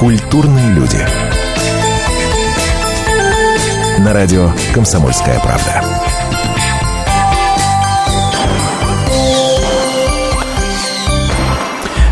Культурные люди. На радио «Комсомольская правда».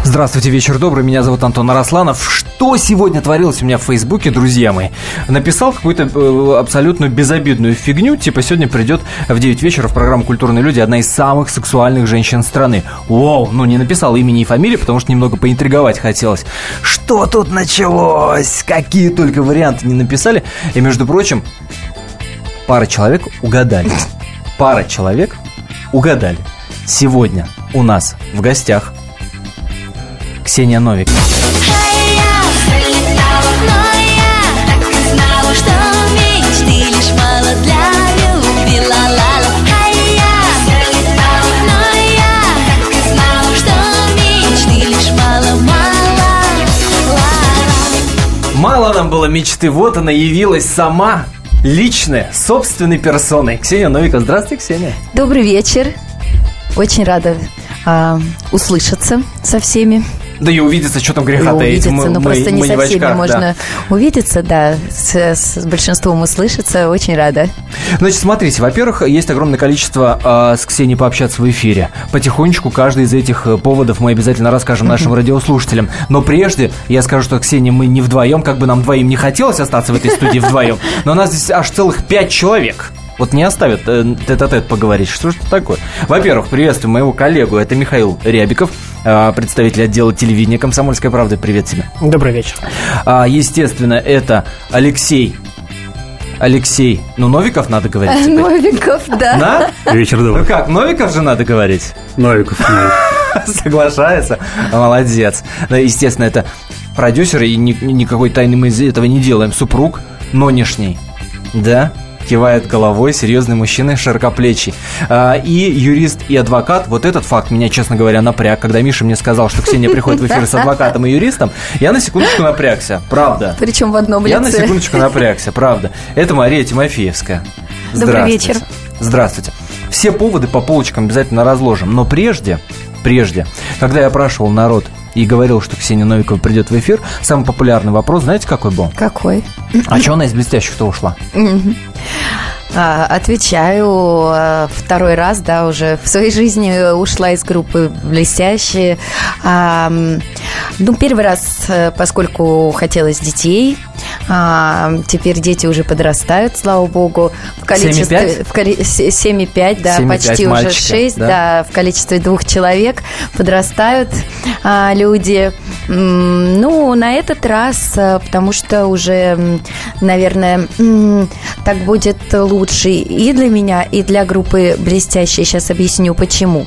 Здравствуйте, вечер добрый. Меня зовут Антон Арасланов. Что сегодня творилось у меня в Фейсбуке, друзья мои? Написал какую-то э, абсолютно безобидную фигню. Типа сегодня придет в 9 вечера в программу «Культурные люди» одна из самых сексуальных женщин страны. Вау! Ну, не написал имени и фамилии, потому что немного поинтриговать хотелось. Что тут началось? Какие только варианты не написали. И, между прочим, пара человек угадали. Пара человек угадали. Сегодня у нас в гостях Ксения Новик. Мало нам было мечты, вот она явилась сама, личная, собственной персоной. Ксения Новикова. Здравствуйте, Ксения. Добрый вечер. Очень рада а, услышаться со всеми. Да и увидеться, что там греха таить. Увидеться, мы, ну просто мы, не со всеми можно да. увидеться, да. С, с большинством услышаться, очень рада. Значит, смотрите, во-первых, есть огромное количество э, с Ксенией пообщаться в эфире. Потихонечку каждый из этих э, поводов мы обязательно расскажем нашим радиослушателям. Но прежде я скажу, что Ксения мы не вдвоем, как бы нам двоим не хотелось остаться в этой студии вдвоем, но у нас здесь аж целых пять человек. Вот не оставят э, тет-а-тет поговорить. Что же это такое? Во-первых, приветствую моего коллегу. Это Михаил Рябиков, э, представитель отдела телевидения «Комсомольская правда». Привет тебе. Добрый вечер. А, естественно, это Алексей Алексей. Ну, Новиков надо говорить теперь. Новиков, да. Да? Вечер добрый. Ну как, Новиков же надо говорить? Новиков. Соглашается. Молодец. Да, естественно, это продюсер, и ни, никакой тайны мы из этого не делаем. Супруг нонешний. Да? Кивает головой, серьезный мужчина, широкоплечий. А, и юрист, и адвокат. Вот этот факт меня, честно говоря, напряг. Когда Миша мне сказал, что Ксения приходит в эфир с адвокатом и юристом, я на секундочку напрягся. Правда. Причем в одном лице. Я на секундочку напрягся, правда. Это Мария Тимофеевская. Добрый вечер. Здравствуйте. Все поводы по полочкам обязательно разложим. Но прежде, прежде, когда я опрашивал народ и говорил, что Ксения Новикова придет в эфир, самый популярный вопрос, знаете, какой был? Какой? А что она из блестящих-то ушла? А, отвечаю а, второй раз, да, уже в своей жизни ушла из группы «Блестящие». Ну, первый раз, э, поскольку хотелось детей, теперь дети уже подрастают, слава богу. В количестве 7,5? да, 7, почти уже 6, да? да, в количестве двух человек подрастают люди. Ну, на этот раз, э, потому что уже, наверное, так будет лучше и для меня, и для группы «Блестящие». Сейчас объясню, почему.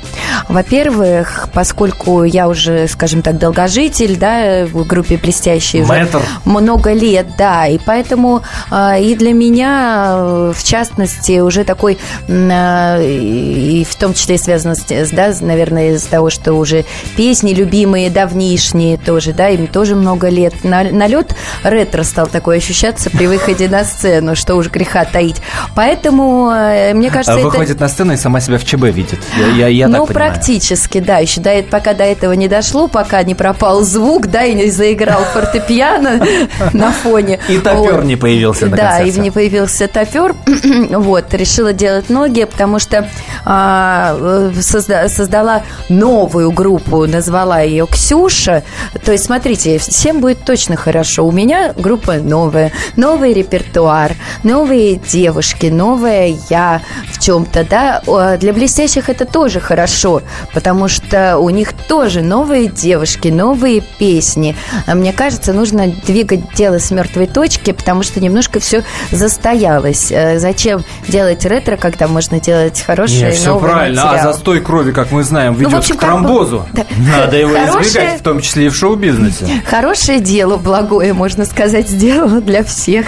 Во-первых, поскольку я уже, скажем так, долгожитель, да, в группе «Блестящие» уже много лет, да, и поэтому э, и для меня, э, в частности, уже такой, и в том числе связано с, да, наверное, из-за того, что уже песни любимые, давнишние тоже, да, им тоже много лет. Налет ретро стал такой ощущаться при выходе на сцену, что уж греха таить. Поэтому, э, мне кажется, Выходит это... на сцену и сама себя в ЧБ видит. Я, я, я ну, практически, да. Еще до, пока до этого не дошло, пока не пропал звук, да, и не заиграл фортепиано на фоне. И топер не появился на Да, и не появился топер. Вот, решила делать ноги, потому что а, э, создала новую группу, назвала ее Ксюша. То есть, смотрите, всем будет точно хорошо. У меня группа новая, новый репертуар, новые девушки, новая я в чем-то, да. Для блестящих это тоже хорошо, потому что у них тоже новые девушки, новые песни. А мне кажется, нужно двигать дело с мертвой точки, потому что немножко все застоялось. Э, зачем делать ретро, когда можно делать хорошее Нет, все правильно. Материал? А застой крови, как мы знаем, ведет ну, общем, к тромбозу. Да. Надо его хорошее, избегать, в том числе и в шоу-бизнесе. Хорошее дело, благое, можно сказать, сделано для всех.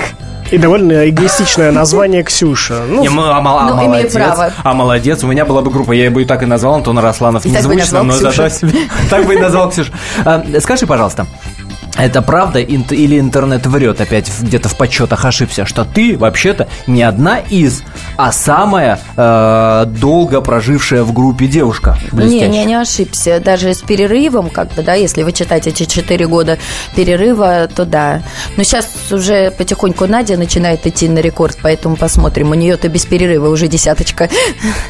И довольно эгоистичное название Ксюша. Ну, не, а, а, ну, молодец. Право. А молодец. У меня была бы группа, я бы и так и назвал Антон Росланов. И Незвучно, но зато Так бы и назвал Ксюша. А, скажи, пожалуйста, это правда или интернет врет опять где-то в подсчетах ошибся, что ты вообще-то не одна из, а самая э, долго прожившая в группе девушка? Не, не, не ошибся. Даже с перерывом, как бы, да, если вы читаете эти четыре года перерыва, то да. Но сейчас уже потихоньку Надя начинает идти на рекорд, поэтому посмотрим. У нее-то без перерыва уже десяточка.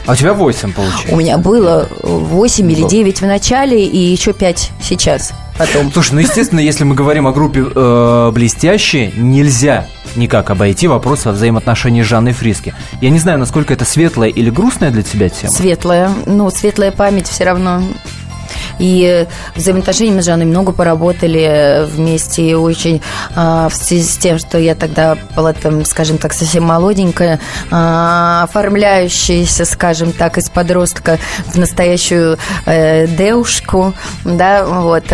А у тебя восемь получается? У меня было восемь или девять в начале и еще пять сейчас потом. Слушай, ну естественно, если мы говорим о группе э, блестящие, нельзя никак обойти вопрос о взаимоотношении Жанны Фриски. Я не знаю, насколько это светлая или грустная для тебя тема. Светлая. Ну, светлая память все равно. И взаимоотношениями с Жанной много поработали вместе. И очень а, в связи с тем, что я тогда была там, скажем так, совсем молоденькая, а, оформляющаяся, скажем так, из подростка в настоящую э, девушку, да, вот.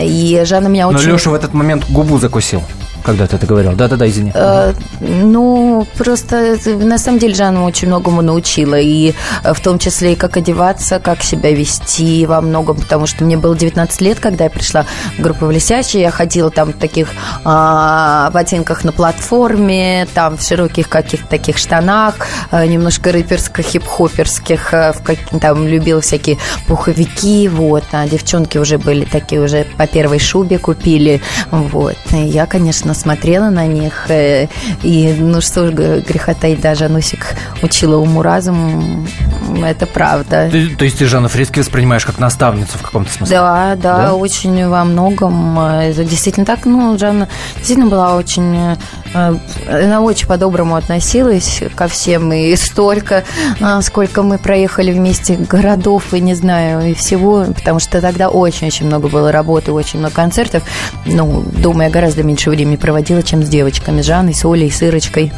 и Жанна меня очень... Но Леша в этот момент губу закусил когда ты это говорил. Да-да-да, извини. Э, ну, просто на самом деле Жанна очень многому научила. И э, в том числе и как одеваться, как себя вести во многом. Потому что мне было 19 лет, когда я пришла в группу «Блестящая». Я ходила там в таких а, ботинках на платформе, там в широких каких-то таких штанах, а, немножко рэперских, хип-хоперских. В как, там любила всякие пуховики. Вот. А девчонки уже были такие, уже по первой шубе купили. Вот. И я, конечно, смотрела на них. Э, и, ну что ж, греха таить, даже Анусик учила уму-разуму. Это правда. Ты, то есть ты Жанну Фриски воспринимаешь как наставницу в каком-то смысле? Да, да, да, очень во многом. Это действительно так. Ну, Жанна действительно была очень... Э, она очень по-доброму относилась ко всем. И столько, э, сколько мы проехали вместе городов, и не знаю, и всего. Потому что тогда очень-очень много было работы, очень много концертов. Ну, дома я гораздо меньше времени проводила, чем с девочками, Жанной, с Олей, с Ирочкой.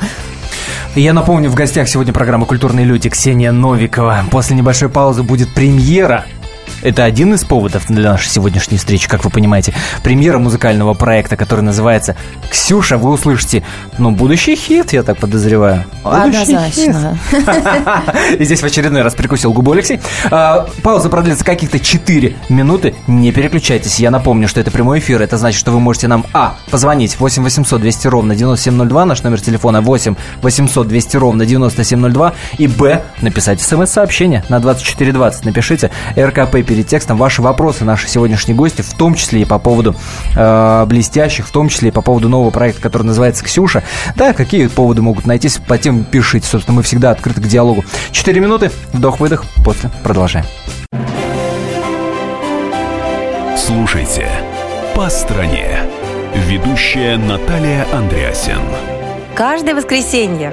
Я напомню, в гостях сегодня программа «Культурные люди» Ксения Новикова. После небольшой паузы будет премьера это один из поводов для нашей сегодняшней встречи, как вы понимаете. Премьера музыкального проекта, который называется «Ксюша». Вы услышите, ну, будущий хит, я так подозреваю. Однозначно. И здесь в очередной раз прикусил губу Алексей. А, пауза продлится каких-то 4 минуты. Не переключайтесь. Я напомню, что это прямой эфир. Это значит, что вы можете нам, а, позвонить 8 800 200 ровно 9702, наш номер телефона 8 800 200 ровно 9702, и, б, написать смс-сообщение на 2420. Напишите РКП перед текстом ваши вопросы наши сегодняшние гости, в том числе и по поводу э, блестящих, в том числе и по поводу нового проекта, который называется «Ксюша». Да, какие поводы могут найтись, по тем пишите. Собственно, мы всегда открыты к диалогу. Четыре минуты, вдох-выдох, после продолжаем. Слушайте «По стране». Ведущая Наталья Андреасен. Каждое воскресенье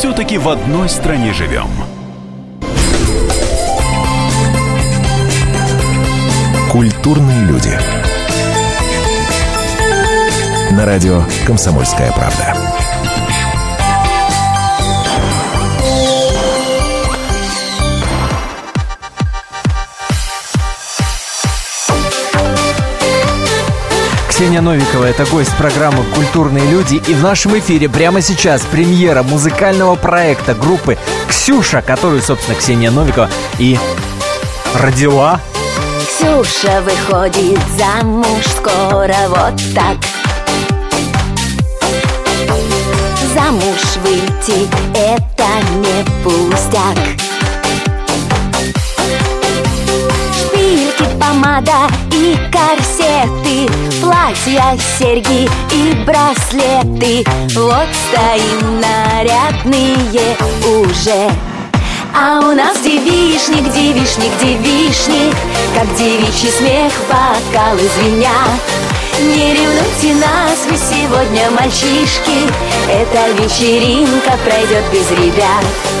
все-таки в одной стране живем. Культурные люди. На радио «Комсомольская правда». Ксения Новикова – это гость программы «Культурные люди». И в нашем эфире прямо сейчас премьера музыкального проекта группы «Ксюша», которую, собственно, Ксения Новикова и родила. Ксюша выходит замуж скоро вот так. Замуж выйти – это не пустяк. Корсеты Платья, серьги и браслеты. Вот стоим нарядные уже. А у нас девишник, девишник, девишник Как девичий смех, бокалы звенят Не ревнуйте нас, вы сегодня мальчишки. Эта вечеринка пройдет без ребят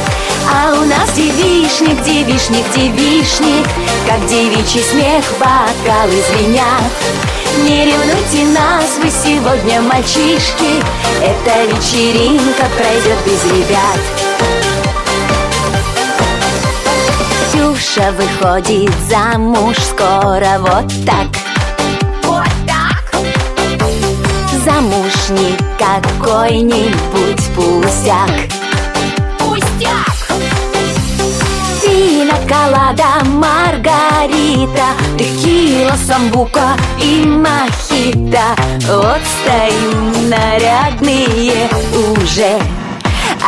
А у нас девишник, девишник, девишник Как девичий смех бокалы звенят Не ревнуйте нас, вы сегодня мальчишки Эта вечеринка пройдет без ребят. Ксюша выходит замуж скоро вот так. Вот так. Замуж не какой-нибудь пустяк Пина, колада, маргарита Текила, самбука и мохито. Вот стоим нарядные уже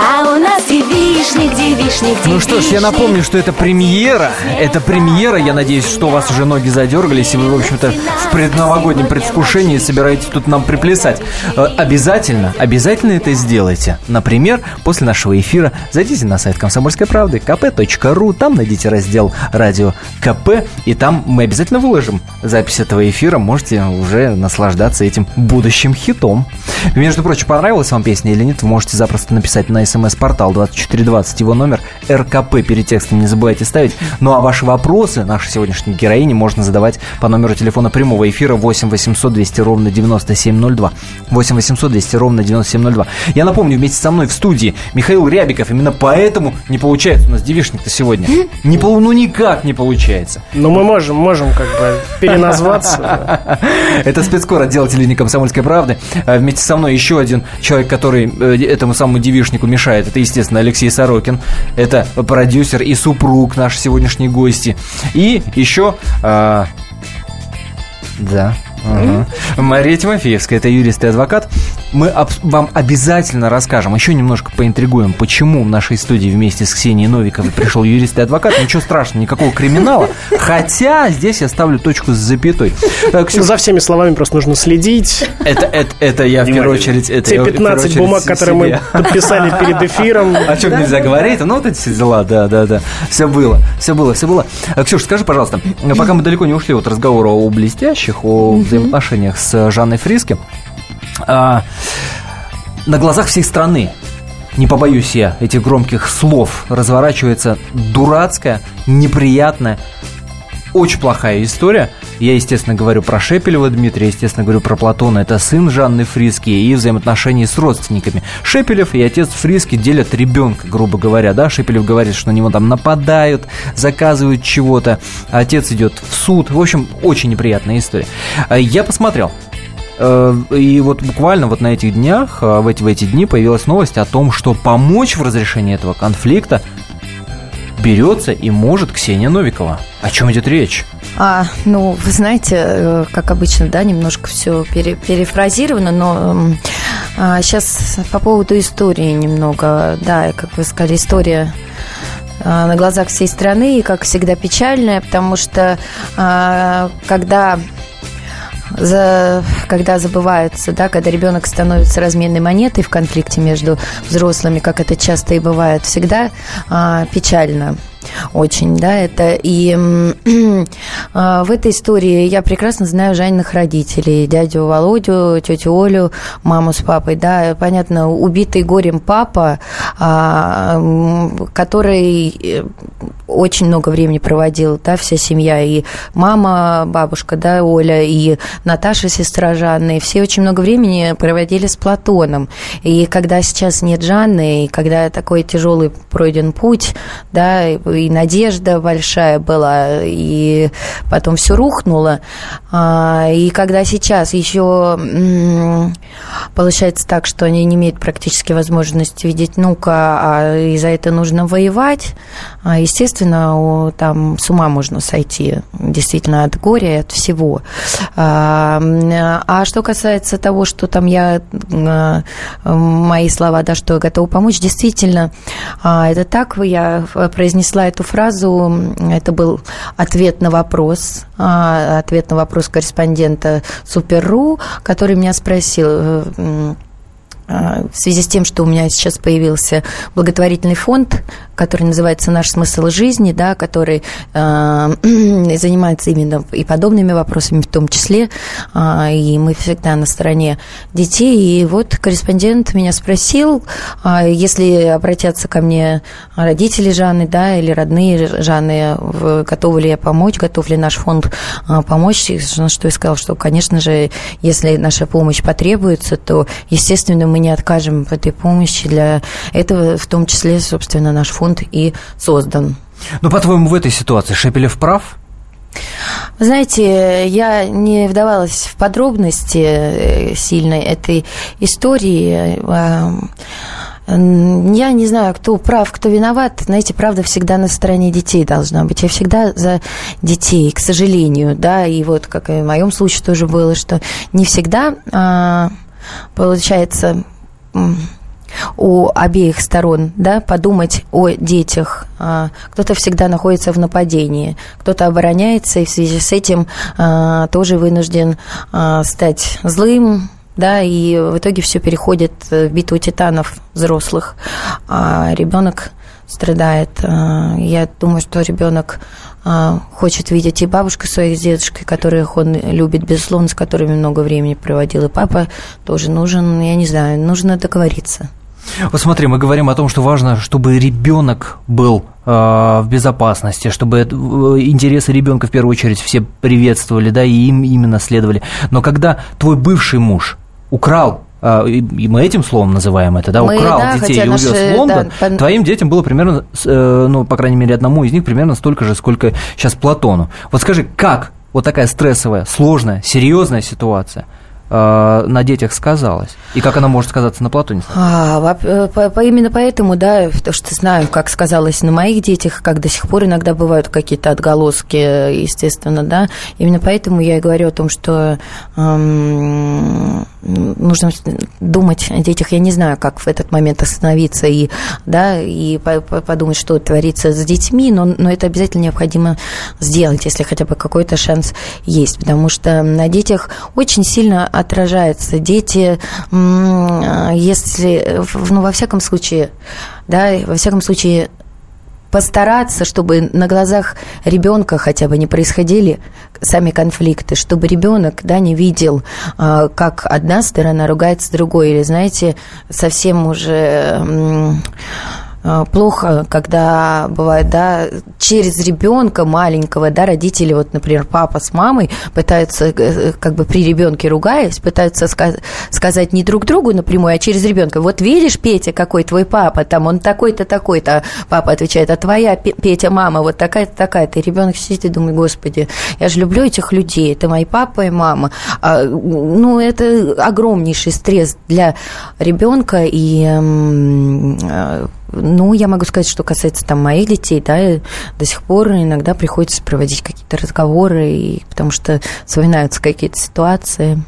а у нас девишник, девишник, девишник Ну что ж, я напомню, что это премьера. Это премьера. Я надеюсь, что у вас уже ноги задергались, и вы, в общем-то, в предновогоднем предвкушении собираетесь тут нам приплясать. Э, Обязательно, обязательно это сделайте. Например, после нашего эфира зайдите на сайт Комсомольской правды kp.ru, там найдите раздел «Радио КП», и там мы обязательно выложим запись этого эфира. Можете уже наслаждаться этим будущим хитом. Между прочим, понравилась вам песня или нет, вы можете запросто написать на смс-портал 2420, его номер РКП перед текстом не забывайте ставить. Ну а ваши вопросы нашей сегодняшней героине можно задавать по номеру телефона прямого эфира 8 800 200 ровно 9702. 8 800 200 ровно 9702. Я напомню, вместе со мной в студии Михаил Рябиков. Именно поэтому не получается у нас девишник-то сегодня. Не, ну никак не получается. Но мы можем, можем как бы переназваться. Это спецкор отдела телевидения «Комсомольской правды». А Вместе со мной еще один человек, который э, этому самому девишнику мешает. Это, естественно, Алексей Сорокин. Это продюсер и супруг нашей сегодняшней гости. И еще... а, да. ага. Мария Тимофеевская, это юрист и адвокат. Мы об- вам обязательно расскажем, еще немножко поинтригуем, почему в нашей студии вместе с Ксенией Новиковой пришел юрист и адвокат. Ничего страшного, никакого криминала. Хотя здесь я ставлю точку с запятой. Э, Ксюш, За всеми словами просто нужно следить. это, это, это я в первую очередь... Это Те я в первую 15 очередь бумаг, которые мы себе. подписали перед эфиром. О чем нельзя говорить? Ну, вот эти все дела, да, да, да. Все было, все было, все было. А, Ксюша, скажи, пожалуйста, пока мы далеко не ушли от разговора о блестящих, о взаимоотношениях с Жанной Фриски, а, на глазах всей страны не побоюсь я этих громких слов, разворачивается дурацкая, неприятная, очень плохая история. Я, естественно, говорю про Шепелева Дмитрия, естественно, говорю про Платона. Это сын Жанны Фриски и взаимоотношения с родственниками. Шепелев и отец Фриски делят ребенка, грубо говоря. Да? Шепелев говорит, что на него там нападают, заказывают чего-то. Отец идет в суд. В общем, очень неприятная история. А Я посмотрел. Э, И вот буквально вот на этих днях, э, в эти, в эти дни появилась новость о том, что помочь в разрешении этого конфликта берется и может Ксения Новикова. О чем идет речь? А, ну, вы знаете, э, как обычно, да, немножко все перефразировано, но сейчас по поводу истории немного, да, как вы сказали, история а, на глазах всей страны и, как всегда, печальная, потому что а, когда за, когда забываются, да, когда ребенок становится разменной монетой в конфликте между взрослыми, как это часто и бывает, всегда а, печально очень, да, это и а, в этой истории я прекрасно знаю Жанниных родителей, дядю Володю, тетю Олю, маму с папой, да, понятно, убитый горем папа, а, который э, очень много времени проводил, да, вся семья, и мама, бабушка, да, Оля, и Наташа, сестра Жанны, все очень много времени проводили с Платоном, и когда сейчас нет Жанны, и когда такой тяжелый пройден путь, да, и надежда большая была, и потом все рухнуло. А, И когда сейчас еще получается так, что они не имеют практически возможности видеть внука, а и за это нужно воевать, а, естественно, там с ума можно сойти действительно от горя и от всего. А а что касается того, что там я, мои слова, да, что я готова помочь, действительно, это так, я произнесла эту фразу, это был ответ на вопрос, а, ответ на вопрос корреспондента Супер.ру, который меня спросил, э, в связи с тем, что у меня сейчас появился благотворительный фонд, который называется «Наш смысл жизни», да, который э, занимается именно и подобными вопросами в том числе, э, и мы всегда на стороне детей. И вот корреспондент меня спросил, э, если обратятся ко мне родители Жанны, да, или родные Жанны, готовы ли я помочь, готов ли наш фонд э, помочь, на что я сказал, что, конечно же, если наша помощь потребуется, то, естественно, мы не откажем в этой помощи. Для этого, в том числе, собственно, наш фонд и создан. Ну, по-твоему, в этой ситуации Шепелев прав? Знаете, я не вдавалась в подробности э, сильной этой истории. А, я не знаю, кто прав, кто виноват. Знаете, правда всегда на стороне детей должна быть. Я всегда за детей, к сожалению, да. И вот, как и в моем случае тоже было, что не всегда а, получается у обеих сторон, да, подумать о детях. А, кто-то всегда находится в нападении, кто-то обороняется, и в связи с этим а, тоже вынужден а, стать злым, да, и в итоге все переходит в битву титанов взрослых, а ребенок страдает. Я думаю, что ребенок хочет видеть и бабушку своих с дедушкой, которых он любит, безусловно, с которыми много времени проводил, и папа тоже нужен, я не знаю, нужно договориться. Вот смотри, мы говорим о том, что важно, чтобы ребенок был э, в безопасности, чтобы э, интересы ребенка в первую очередь все приветствовали, да, и им именно следовали. Но когда твой бывший муж украл и мы этим словом называем это, да, мы, украл да, детей и увез в Лондон, да, по... твоим детям было примерно, ну, по крайней мере, одному из них примерно столько же, сколько сейчас Платону. Вот скажи, как вот такая стрессовая, сложная, серьезная ситуация – э, на детях сказалось? И как она может сказаться на Платоне? А, э, по, по, именно поэтому, да, то, что знаю, как сказалось на моих детях, как до сих пор иногда бывают какие-то отголоски, естественно, да. Именно поэтому я и говорю о том, что эм, нужно думать о детях. Я не знаю, как в этот момент остановиться и, да, и подумать, что творится с детьми, но, но это обязательно необходимо сделать, если хотя бы какой-то шанс есть, потому что на детях очень сильно отражается. Дети, если, ну, во всяком случае, да, во всяком случае, постараться, чтобы на глазах ребенка хотя бы не происходили сами конфликты, чтобы ребенок да, не видел, а, как одна сторона ругается с другой, или, знаете, совсем уже Э, плохо, когда бывает, да, через ребенка маленького, да, родители, вот, например, папа с мамой пытаются, э, э, как бы при ребенке ругаясь, пытаются сказать не друг другу напрямую, а через ребенка. Вот видишь, Петя, какой твой папа, там он такой-то, такой-то, папа отвечает, а твоя Петя мама вот такая-то, такая-то. И ребенок сидит и думает, господи, я же люблю этих людей, это мои папа и мама. А, ну, это огромнейший стресс для ребенка и ну, я могу сказать, что касается там моих детей, да, до сих пор иногда приходится проводить какие-то разговоры, и, потому что вспоминаются какие-то ситуации.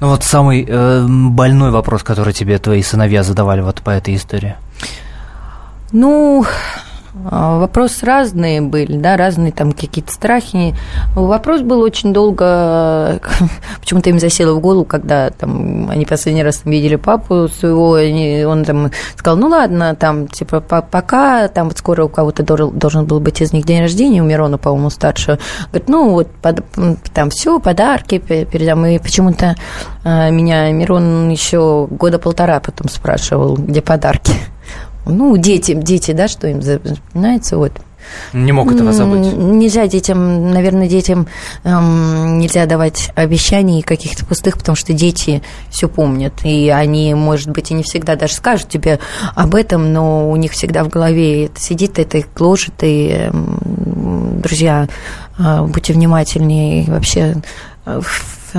Ну вот самый э, больной вопрос, который тебе твои сыновья задавали вот по этой истории. Ну, а, Вопросы разные были, да, разные там какие-то страхи. Вопрос был очень долго, почему-то им засело в голову, когда там они последний раз видели папу своего, они, он там сказал, ну ладно, там, типа, пока, там вот скоро у кого-то должен был быть из них день рождения, у Мирона, по-моему, старшего. Говорит, ну вот под, там все, подарки передам. И почему-то а, меня Мирон еще года полтора потом спрашивал, где подарки ну, дети, дети, да, что им запоминается, вот. Не мог этого забыть. Нельзя детям, наверное, детям эм, нельзя давать обещаний каких-то пустых, потому что дети все помнят. И они, может быть, и не всегда даже скажут тебе об этом, но у них всегда в голове это сидит, это их гложет. И, эм, друзья, э, будьте внимательнее. И вообще э, в,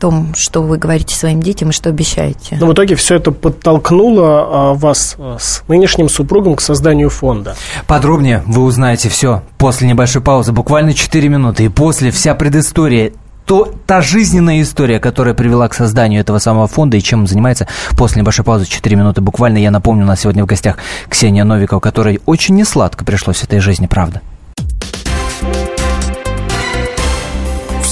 том, что вы говорите своим детям и что обещаете. Но в итоге все это подтолкнуло а, вас а, с нынешним супругом к созданию фонда. Подробнее вы узнаете все после небольшой паузы, буквально 4 минуты, и после вся предыстория то, та жизненная история, которая привела к созданию этого самого фонда и чем он занимается после небольшой паузы 4 минуты. Буквально я напомню, у нас сегодня в гостях Ксения Новикова, которой очень несладко пришлось в этой жизни, правда.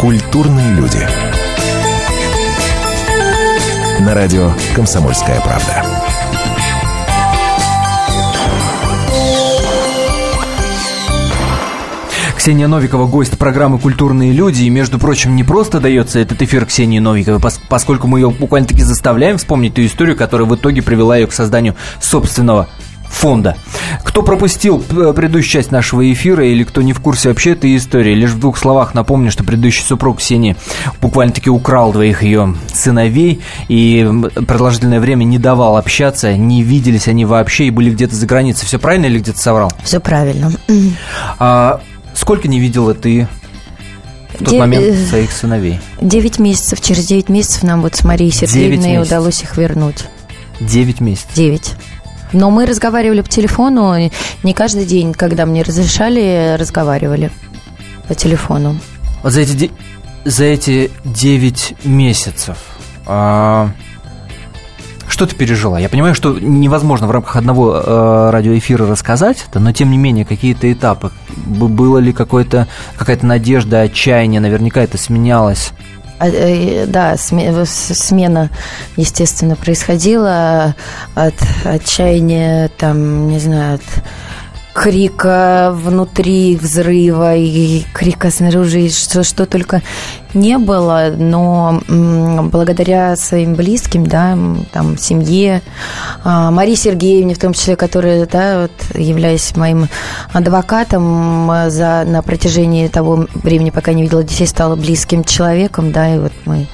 Культурные люди. На радио «Комсомольская правда». Ксения Новикова, гость программы «Культурные люди». И, между прочим, не просто дается этот эфир Ксении Новиковой, поскольку мы ее буквально-таки заставляем вспомнить ту историю, которая в итоге привела ее к созданию собственного фонда. Кто пропустил предыдущую часть нашего эфира или кто не в курсе вообще этой истории, лишь в двух словах напомню, что предыдущий супруг Ксении буквально-таки украл двоих ее сыновей и продолжительное время не давал общаться, не виделись они вообще и были где-то за границей. Все правильно или где-то соврал? Все правильно. А, Сколько не видела ты в тот Дев... момент э, своих сыновей? Девять месяцев. Через девять месяцев нам вот с Марией Сергеевной удалось их вернуть. Девять месяцев? Девять. Но мы разговаривали по телефону, не каждый день, когда мне разрешали, разговаривали по телефону. Вот за эти, за эти 9 месяцев а, что ты пережила? Я понимаю, что невозможно в рамках одного э, радиоэфира рассказать но тем не менее какие-то этапы. Было ли какая-то надежда, отчаяние? Наверняка это сменялось. А, э, да, смена, естественно, происходила от отчаяния, там, не знаю, от крика внутри, взрыва и крика снаружи, что, что только не было, но благодаря своим близким, да, там, семье, а, Марии Сергеевне, в том числе, которая, да, вот, являясь моим адвокатом за, на протяжении того времени, пока не видела детей, стала близким человеком, да, и вот мы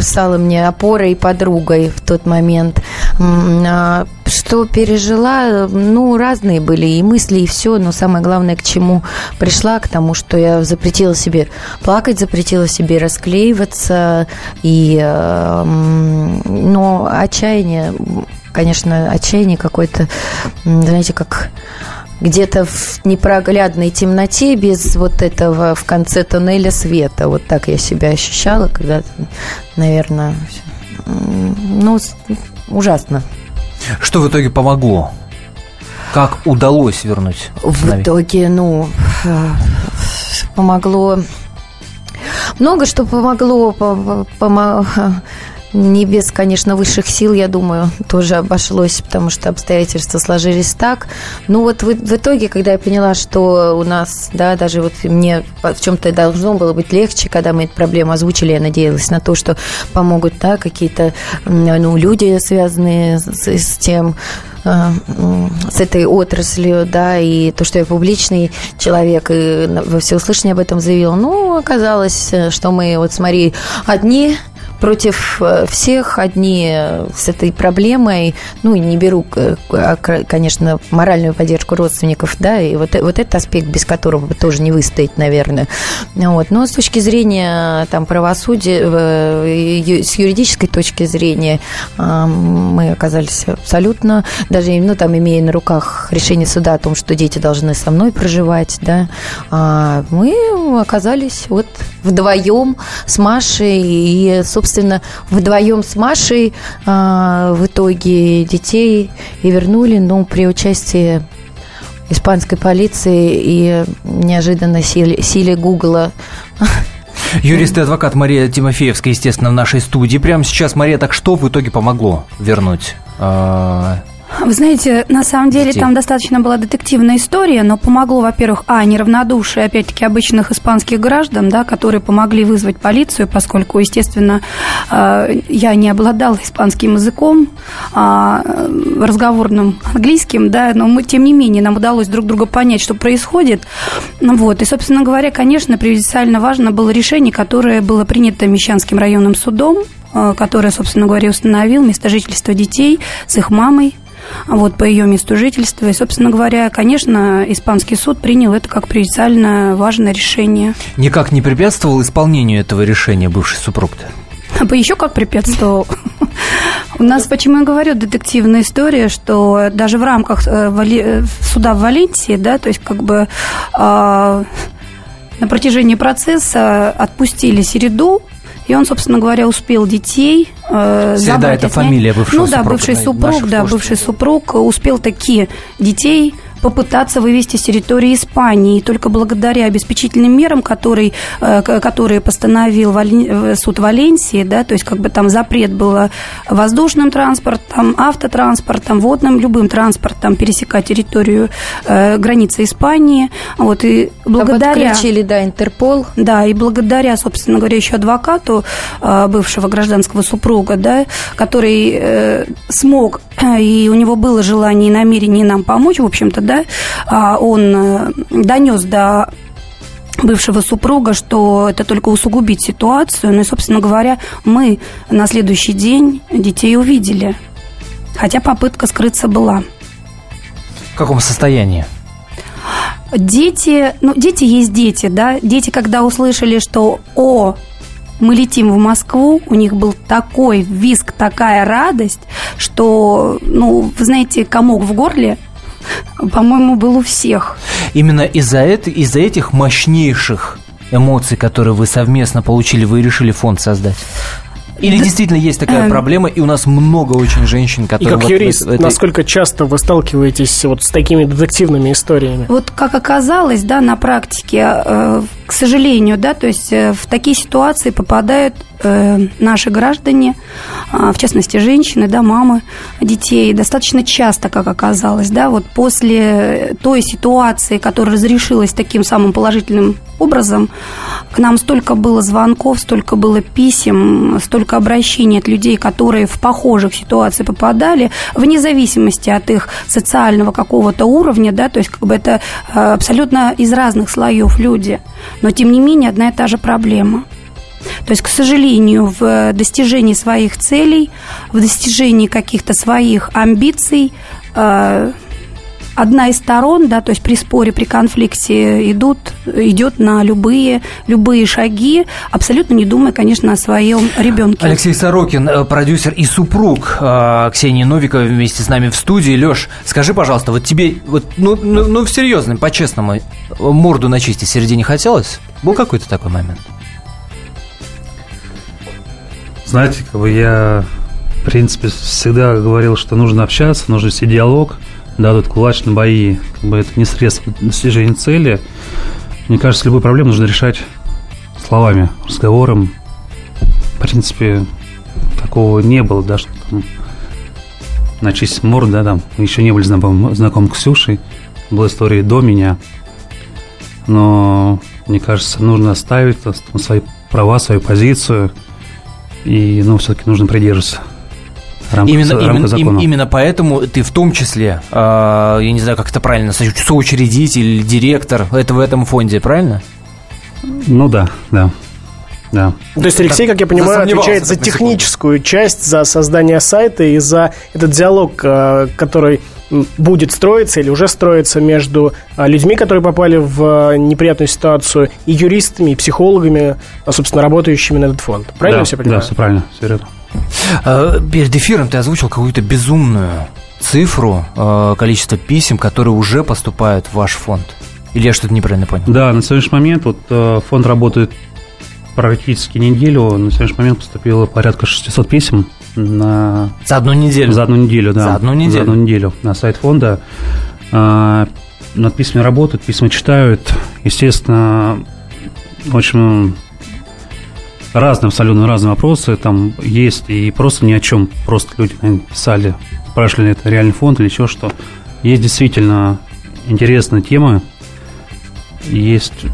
стала мне опорой и подругой в тот момент. А, что пережила, ну, разные были и мысли, и все, но самое главное, к чему пришла, к тому, что я запретила себе плакать, запретила себе расклеиваться, и, но отчаяние, конечно, отчаяние какое-то, знаете, как где-то в непроглядной темноте без вот этого в конце туннеля света. Вот так я себя ощущала, когда, наверное, ну, ужасно. Что в итоге помогло? Как удалось вернуть? В итоге, ну, э, помогло много что помогло, помо не без, конечно, высших сил, я думаю, тоже обошлось, потому что обстоятельства сложились так. Ну вот в, в итоге, когда я поняла, что у нас, да, даже вот мне в чем-то должно было быть легче, когда мы эту проблему озвучили, я надеялась на то, что помогут, да, какие-то, ну, люди, связанные с, с тем, э, с этой отраслью, да, и то, что я публичный человек, и во всеуслышание об этом заявила. Ну, оказалось, что мы вот с Марией одни, против э, всех, одни э, с этой проблемой, ну, не беру, э, а, конечно, моральную поддержку родственников, да, и вот, вот этот аспект, без которого тоже не выстоять, наверное. Вот. Но с точки зрения там, правосудия, с юридической точки зрения, мы оказались абсолютно, даже ну, там, имея на руках решение суда о том, что дети должны со мной проживать, да, а мы оказались вот вдвоем с Машей и, собственно, собственно, вдвоем с Машей а, в итоге детей и вернули, ну, при участии испанской полиции и неожиданно силе, силе Гугла. Юрист и адвокат Мария Тимофеевская, естественно, в нашей студии. Прямо сейчас, Мария, так что в итоге помогло вернуть? А, Вы знаете, на самом деле Детей. там достаточно была детективная история, но помогло, во-первых, а, неравнодушие, опять-таки, обычных испанских граждан, да, которые помогли вызвать полицию, поскольку, естественно, э, я не обладала испанским языком, а, э, разговорным английским, да, но мы, тем не менее, нам удалось друг друга понять, что происходит. Ну Вот. И, собственно говоря, конечно, превенциально важно было решение, которое было принято Мещанским районным судом, э, которое, собственно говоря, установил место жительства детей с их мамой, вот, по ее месту жительства. И, собственно говоря, конечно, испанский суд принял это как превенциально важное решение. Никак не препятствовал исполнению этого решения бывший супруг-то? А еще как препятствовал. У нас, почему я говорю, детективная история, что даже в рамках э, э, суда в Валенсии, да, то есть как бы а, на протяжении процесса отпустили Середу, и он, собственно говоря, успел детей э, Середа забрать, это фамилия бывшего Ну да, супруга, бывший супруг, да, бывший супруг успел такие детей попытаться вывести с территории Испании. И только благодаря обеспечительным мерам, которые, э, которые постановил э, суд Валенсии, да, то есть как бы там запрет было воздушным транспортом, автотранспортом, водным, любым транспортом пересекать территорию э, границы Испании. Вот, и благодаря... Подключили, да, Интерпол. Да, и благодаря, собственно говоря, еще адвокату э, бывшего гражданского супруга, да, который э, смог, и у него было желание и намерение нам помочь, в общем-то, да, а он э, донес до бывшего супруга, что это только усугубит ситуацию. Ну и, собственно говоря, мы на следующий день детей увидели. Хотя попытка скрыться была. В каком состоянии? Дети, ну, дети есть дети, да. Дети, когда услышали, что «О, мы летим в Москву», у них был такой визг, такая радость, что, ну, вы знаете, комок в горле, по-моему, был у всех. Именно из-за это, из-за этих мощнейших эмоций, которые вы совместно получили, вы решили фонд создать? Или действительно есть такая эм. проблема, и у нас много очень женщин, И которые... как вот юрист, этой- насколько часто вы сталкиваетесь вот с такими детективными историями? Вот как оказалось, да, на практике, э, к сожалению, да, то есть э, в такие ситуации попадают э, наши граждане, а, в частности, женщины, да, мамы детей, достаточно часто, как оказалось, да, вот после той ситуации, которая разрешилась таким самым положительным образом, к нам столько было звонков, столько было писем, столько обращений от людей, которые в похожих ситуациях попадали, вне зависимости от их социального какого-то уровня, да, то есть как бы это э, абсолютно из разных слоев люди, но тем не менее одна и та же проблема. То есть, к сожалению, в достижении своих целей, в достижении каких-то своих амбиций э, одна из сторон, да, то есть при споре, при конфликте идут, идет на любые, любые шаги, абсолютно не думая, конечно, о своем ребенке. Алексей Сорокин, э, продюсер и супруг э, Ксении Новиковой вместе с нами в студии. Леш, скажи, пожалуйста, вот тебе, вот, ну, ну, ну, серьезно, по-честному, морду начистить в середине хотелось? Был какой-то такой момент? Знаете, как бы я, в принципе, всегда говорил, что нужно общаться, нужно вести диалог. Да, тут кулачные бои, как бы это не средство достижения цели. Мне кажется, любую проблему нужно решать словами, разговором. В принципе, такого не было, да, что там начистить морду, да, там, мы еще не были знакомы, знакомы Ксюшей, была история до меня, но, мне кажется, нужно оставить там, свои права, свою позицию, и, ну, все-таки нужно придерживаться рамках, Именно, рамках именно, им- именно поэтому ты в том числе, э, я не знаю, как это правильно, со- соучредитель, директор это в этом фонде, правильно? Ну да, да, да. То есть Алексей, как я понимаю, отвечает за секунду. техническую часть, за создание сайта и за этот диалог, э, который будет строиться или уже строится между э, людьми, которые попали в э, неприятную ситуацию, и юристами, и психологами, а, собственно, работающими на этот фонд. Правильно да, все понимаю? Да, все правильно, все верно. Перед эфиром ты озвучил какую-то безумную цифру, количество писем, которые уже поступают в ваш фонд. Или я что-то неправильно понял? Да, на сегодняшний момент вот э, фонд работает практически неделю. На сегодняшний момент поступило порядка 600 писем на... За одну неделю? За одну неделю, да. За одну неделю? За одну неделю на сайт фонда. А, Над письмами работают, письма читают. Естественно, очень разные абсолютно разные вопросы. Там есть и просто ни о чем. Просто люди наверное, писали, спрашивали, это реальный фонд или еще что. Есть действительно интересные темы. Есть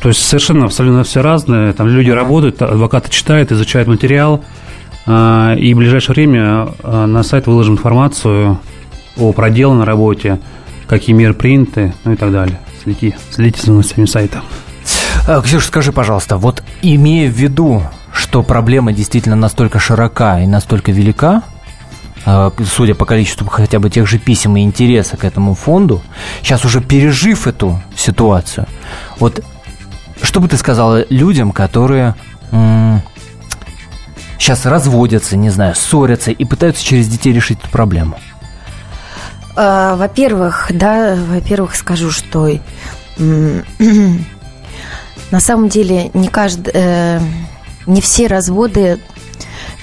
то есть совершенно абсолютно все разное. Там люди работают, адвокаты читают, изучают материал. А, и в ближайшее время а, на сайт выложим информацию о проделанной работе, какие меры приняты, ну и так далее. Следите, следите за новостями сайта. А, Ксюша, скажи, пожалуйста, вот имея в виду, что проблема действительно настолько широка и настолько велика, судя по количеству хотя бы тех же писем и интереса к этому фонду, сейчас уже пережив эту ситуацию, вот что бы ты сказала людям, которые сейчас разводятся, не знаю, ссорятся и пытаются через детей решить эту проблему? А, во-первых, да, во-первых, скажу, что на самом деле не каждый, э, не все разводы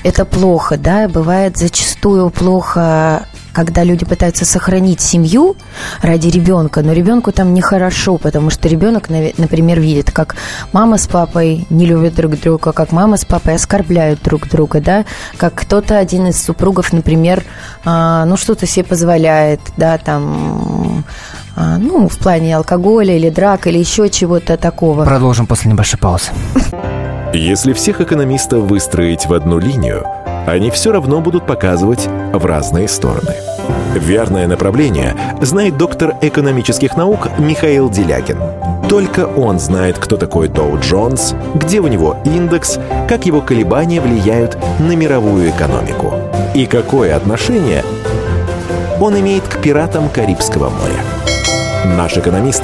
это плохо, да, бывает зачастую плохо когда люди пытаются сохранить семью ради ребенка, но ребенку там нехорошо, потому что ребенок, например, видит, как мама с папой не любят друг друга, как мама с папой оскорбляют друг друга, да, как кто-то, один из супругов, например, а, ну, что-то себе позволяет, да, там, а, ну, в плане алкоголя или драк или еще чего-то такого. Продолжим после небольшой паузы. Если всех экономистов выстроить в одну линию, они все равно будут показывать в разные стороны. Верное направление знает доктор экономических наук Михаил Делякин. Только он знает, кто такой Доу Джонс, где у него индекс, как его колебания влияют на мировую экономику и какое отношение он имеет к пиратам Карибского моря. Наш экономист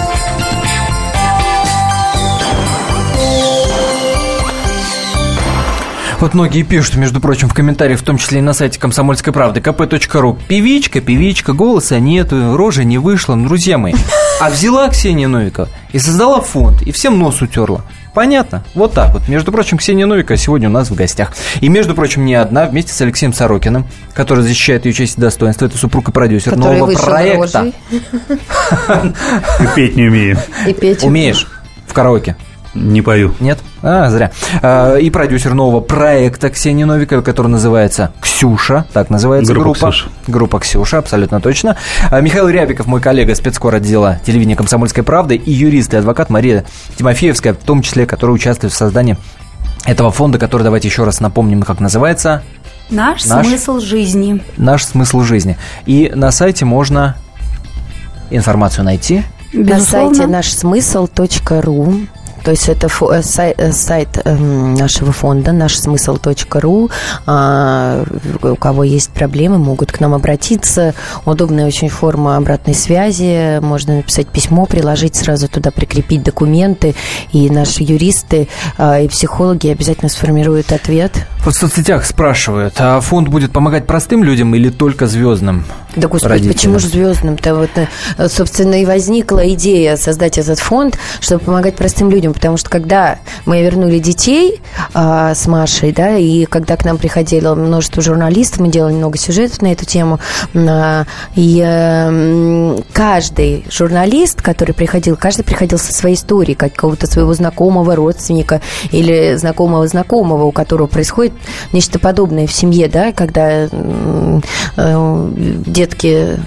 Вот многие пишут, между прочим, в комментариях, в том числе и на сайте комсомольской правды, kp.ru. Певичка, певичка, голоса нету, рожи не вышло. Ну, друзья мои, а взяла Ксения Новикова и создала фонд, и всем нос утерла. Понятно? Вот так вот. Между прочим, Ксения Новикова сегодня у нас в гостях. И, между прочим, не одна, вместе с Алексеем Сорокиным, который защищает ее честь и достоинство. Это супруг и продюсер который нового проекта. И петь не умею. И петь. Умеешь? В караоке. Не пою. Нет? А, зря. А, и продюсер нового проекта Ксении Новиковой, который называется «Ксюша», так называется группа. Группа Ксюша. Группа «Ксюша», абсолютно точно. А Михаил Рябиков, мой коллега, спецкор отдела телевидения «Комсомольской правды» и юрист и адвокат Мария Тимофеевская, в том числе, которая участвует в создании этого фонда, который, давайте еще раз напомним, как называется. Наш, наш смысл жизни. Наш смысл жизни. И на сайте можно информацию найти. Безусловно. На сайте нашсмысл.ру то есть это э, сайт, э, сайт эм, нашего фонда, наш смысл.ру. А, у кого есть проблемы, могут к нам обратиться. Удобная очень форма обратной связи. Можно написать письмо, приложить сразу туда, прикрепить документы. И наши юристы а, и психологи обязательно сформируют ответ. Вот в соцсетях спрашивают, а фонд будет помогать простым людям или только звездным? Да, господи, родителям? почему же звездным-то? Вот, э, собственно, и возникла идея создать этот фонд, чтобы помогать простым людям, потому что когда мы вернули детей а, с Машей, да, и когда к нам приходило множество журналистов, мы делали много сюжетов на эту тему, а, и а, каждый журналист, который приходил, каждый приходил со своей историей, какого-то своего знакомого, родственника или знакомого знакомого, у которого происходит нечто подобное в семье, да, когда э, детки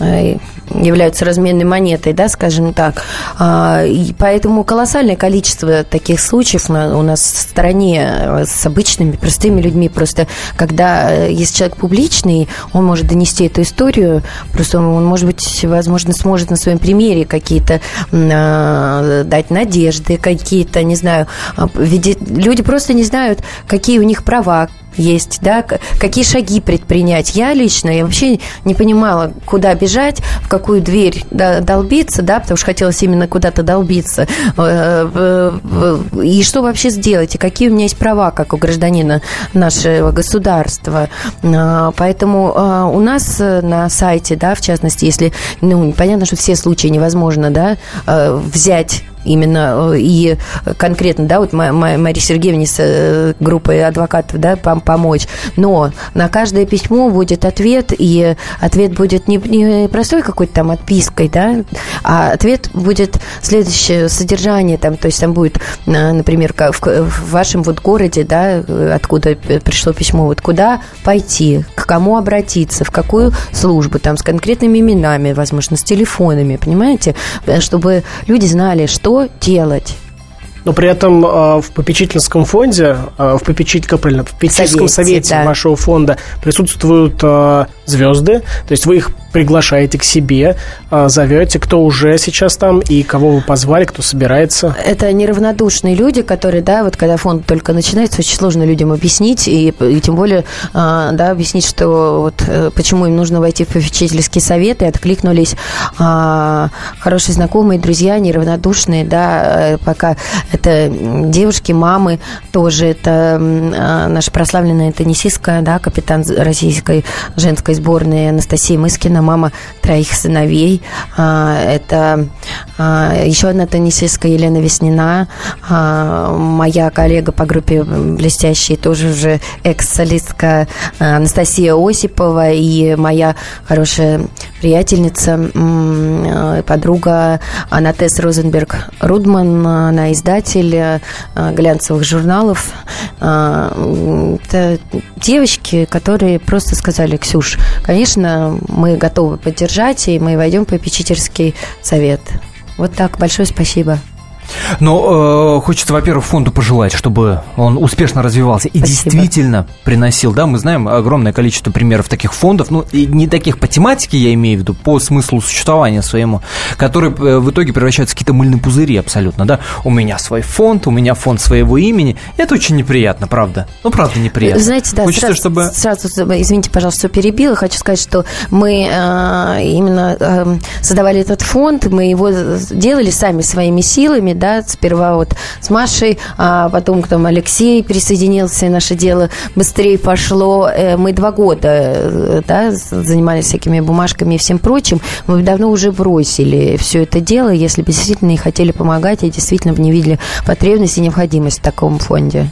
э, являются разменной монетой, да, скажем так. А, и поэтому колоссальное количество таких случаев у нас в стране э, с обычными, простыми людьми. Просто когда э, есть человек публичный, он может донести эту историю, просто он, может быть, возможно, сможет на своем примере какие-то а, дать надежды, какие-то, не знаю, а, люди просто не знают, какие у них права, есть, да, какие шаги предпринять. Я лично, я вообще не понимала, куда бежать, в какую дверь долбиться, да, потому что хотелось именно куда-то долбиться, э, и что вообще сделать, и какие у меня есть права, как у гражданина нашего государства. А, поэтому а, у нас на сайте, да, в частности, если, ну, понятно, что все случаи невозможно, да, э, взять именно э, и конкретно, да, вот Марии Сергеевне с э, группой адвокатов, да, помочь. Но на каждое письмо будет ответ, и ответ будет не, простой какой-то там отпиской, да, а ответ будет следующее содержание, там, то есть там будет, например, в, вашем вот городе, да, откуда пришло письмо, вот куда пойти, к кому обратиться, в какую службу, там, с конкретными именами, возможно, с телефонами, понимаете, чтобы люди знали, что делать. Но при этом э, в попечительском фонде, э, в, попечитель, как правильно, в попечительском совете, совете да. вашего фонда присутствуют э, звезды, то есть вы их приглашаете к себе, э, зовете, кто уже сейчас там и кого вы позвали, кто собирается. Это неравнодушные люди, которые, да, вот когда фонд только начинается, очень сложно людям объяснить, и, и тем более, э, да, объяснить, что вот э, почему им нужно войти в попечительский совет, и откликнулись э, хорошие знакомые, друзья, неравнодушные, да, э, пока это девушки, мамы тоже, это а, наша прославленная теннисистка, да, капитан российской женской сборной Анастасия Мыскина, мама троих сыновей. А, это а, еще одна теннисистка Елена Веснина, моя коллега по группе блестящей, тоже уже экс-солистка Анастасия Осипова и моя хорошая приятельница, подруга Анатес Розенберг Рудман, она издатель э, глянцевых журналов. Э, это девочки, которые просто сказали, Ксюш, конечно, мы готовы поддержать, и мы войдем в попечительский совет. Вот так, большое спасибо. Но э, хочется, во-первых, фонду пожелать, чтобы он успешно развивался и Спасибо. действительно приносил, да, мы знаем огромное количество примеров таких фондов, ну, и не таких по тематике, я имею в виду, по смыслу существования своему, которые э, в итоге превращаются в какие-то мыльные пузыри абсолютно, да. У меня свой фонд, у меня фонд своего имени, и это очень неприятно, правда. Ну, правда, неприятно. Знаете, да, хочется, сразу, чтобы... сразу, извините, пожалуйста, перебила, хочу сказать, что мы э, именно э, создавали этот фонд, мы его делали сами своими силами, да, сперва вот с Машей, а потом к там Алексей присоединился, и наше дело быстрее пошло. Э, мы два года э, да, занимались всякими бумажками и всем прочим. Мы давно уже бросили все это дело, если бы действительно и хотели помогать, и действительно не видели потребность и необходимость в таком фонде.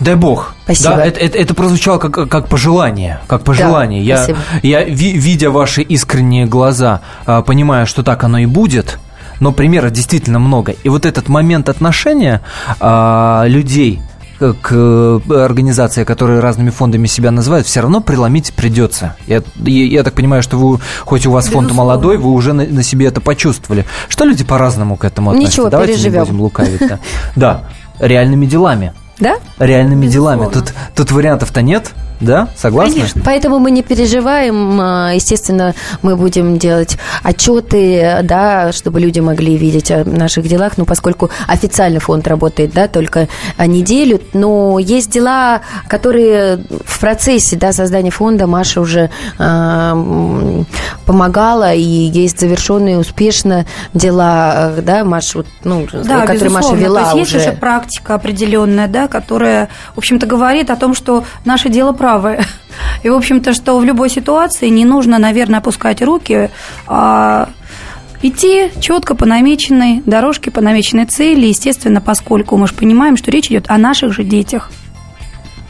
Дай бог. Спасибо. Да, это, это, это прозвучало как, как пожелание. Как пожелание. Да, я, спасибо. я, видя ваши искренние глаза, а, понимаю, что так оно и будет но примеров действительно много. И вот этот момент отношения а, людей к организации, которые разными фондами себя называют, все равно преломить придется. Я, я, я так понимаю, что вы, хоть у вас Безусловно. фонд молодой, вы уже на, на себе это почувствовали. Что люди по-разному к этому относятся? Ничего, Давайте переживем. не будем лукавить. Да. реальными делами. Да? Реальными делами. Тут вариантов-то нет. Да, согласны? Конечно. Поэтому мы не переживаем. А, естественно, мы будем делать отчеты, да, чтобы люди могли видеть о наших делах. Ну, поскольку официальный фонд работает, да, только неделю. Но есть дела, которые в процессе, да, создания фонда Маша уже э, помогала, и есть завершенные успешно дела, да, Маша, вот, ну, да, которые Маша вела То есть уже. есть уже практика определенная, да, которая, в общем-то, говорит о том, что наше дело правильно правы. И, в общем-то, что в любой ситуации не нужно, наверное, опускать руки, а идти четко по намеченной дорожке, по намеченной цели, естественно, поскольку мы же понимаем, что речь идет о наших же детях.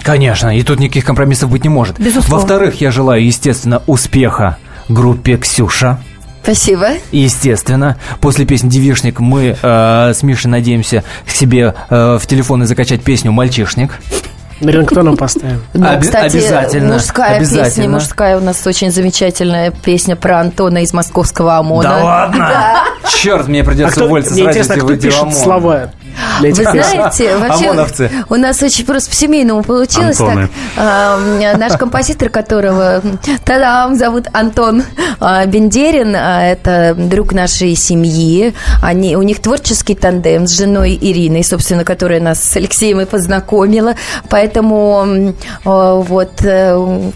Конечно, и тут никаких компромиссов быть не может. Безусловно. Во-вторых, я желаю, естественно, успеха группе «Ксюша». Спасибо. Естественно. После песни «Девишник» мы э, с Мишей надеемся к себе э, в телефон и закачать песню «Мальчишник». Рингтоном поставим. Ну, кстати, обязательно, мужская обязательно. песня, мужская у нас очень замечательная песня про Антона из московского ОМОНа. Да ладно? Да. Черт, мне придется а уволиться мне интересно, кто пишет слова для этих Вы знаете, вообще ОМОНовцы. у нас очень просто по-семейному получилось Антоны. так. А, наш композитор, которого тадам, зовут Антон а, Бендерин, а, это друг нашей семьи. Они, у них творческий тандем с женой Ириной, собственно, которая нас с Алексеем и познакомила. Поэтому а, вот э,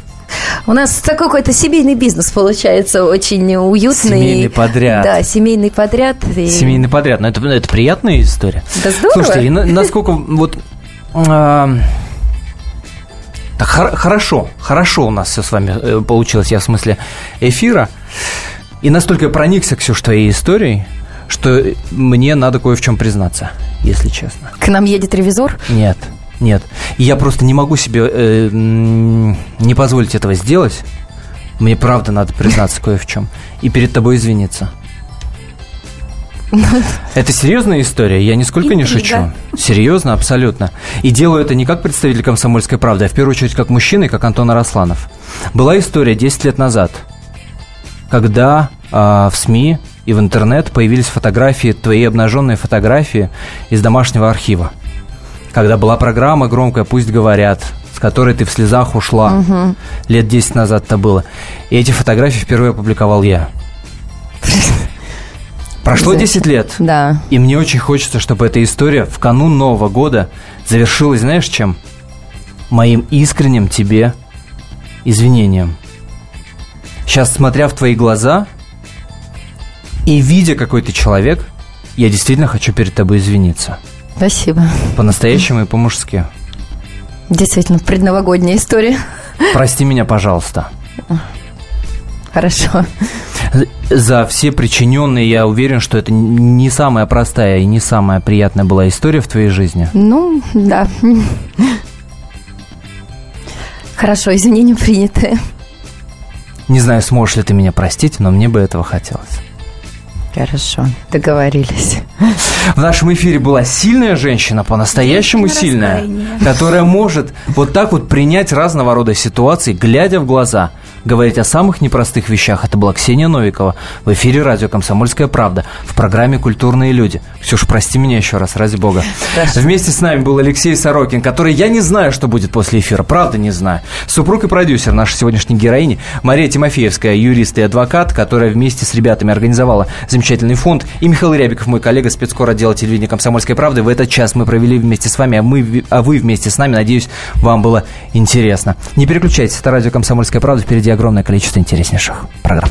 у нас такой какой-то семейный бизнес получается, очень уютный. Семейный подряд. Да, семейный подряд. И- Семейный подряд. Но это, это приятная история. Да здорово. Слушайте, и на- насколько вот... а, так, хор- хорошо, хорошо у нас все с вами э, получилось, я в смысле эфира. И настолько я проникся, Ксюш, твоей историей, что мне надо кое в чем признаться, если честно. К нам едет ревизор. Нет, нет. И я просто не могу себе э, не позволить этого сделать. Мне правда надо признаться кое в чем. И перед тобой извиниться. Это серьезная история, я нисколько не Интрига. шучу. Серьезно, абсолютно. И делаю это не как представитель комсомольской правды, а в первую очередь как мужчина и как Антон Арасланов. Была история 10 лет назад, когда а, в СМИ и в интернет появились фотографии, твои обнаженные фотографии из домашнего архива. Когда была программа громкая «Пусть говорят», с которой ты в слезах ушла. Лет 10 назад это было. И эти фотографии впервые опубликовал я. Прошло 10 лет. Да. И мне очень хочется, чтобы эта история в канун Нового года завершилась, знаешь, чем? Моим искренним тебе извинением. Сейчас, смотря в твои глаза и видя, какой ты человек, я действительно хочу перед тобой извиниться. Спасибо. По-настоящему и по-мужски. Действительно, предновогодняя история. Прости меня, пожалуйста. Хорошо. За все причиненные, я уверен, что это не самая простая и не самая приятная была история в твоей жизни. Ну, да. Хорошо, извинения приняты. Не знаю, сможешь ли ты меня простить, но мне бы этого хотелось. Хорошо, договорились. В нашем эфире была сильная женщина, по-настоящему сильная, которая может вот так вот принять разного рода ситуации, глядя в глаза, говорить о самых непростых вещах. Это была Ксения Новикова в эфире радио «Комсомольская правда» в программе «Культурные люди». Ксюш, прости меня еще раз, ради бога. Хорошо. Вместе с нами был Алексей Сорокин, который я не знаю, что будет после эфира, правда не знаю. Супруг и продюсер нашей сегодняшней героини Мария Тимофеевская, юрист и адвокат, которая вместе с ребятами организовала замечательный фонд. И Михаил Рябиков, мой коллега, спецкор отдела телевидения «Комсомольской правды». В этот час мы провели вместе с вами, а, мы, а вы вместе с нами. Надеюсь, вам было интересно. Не переключайтесь, это радио «Комсомольская правда». Впереди огромное количество интереснейших программ.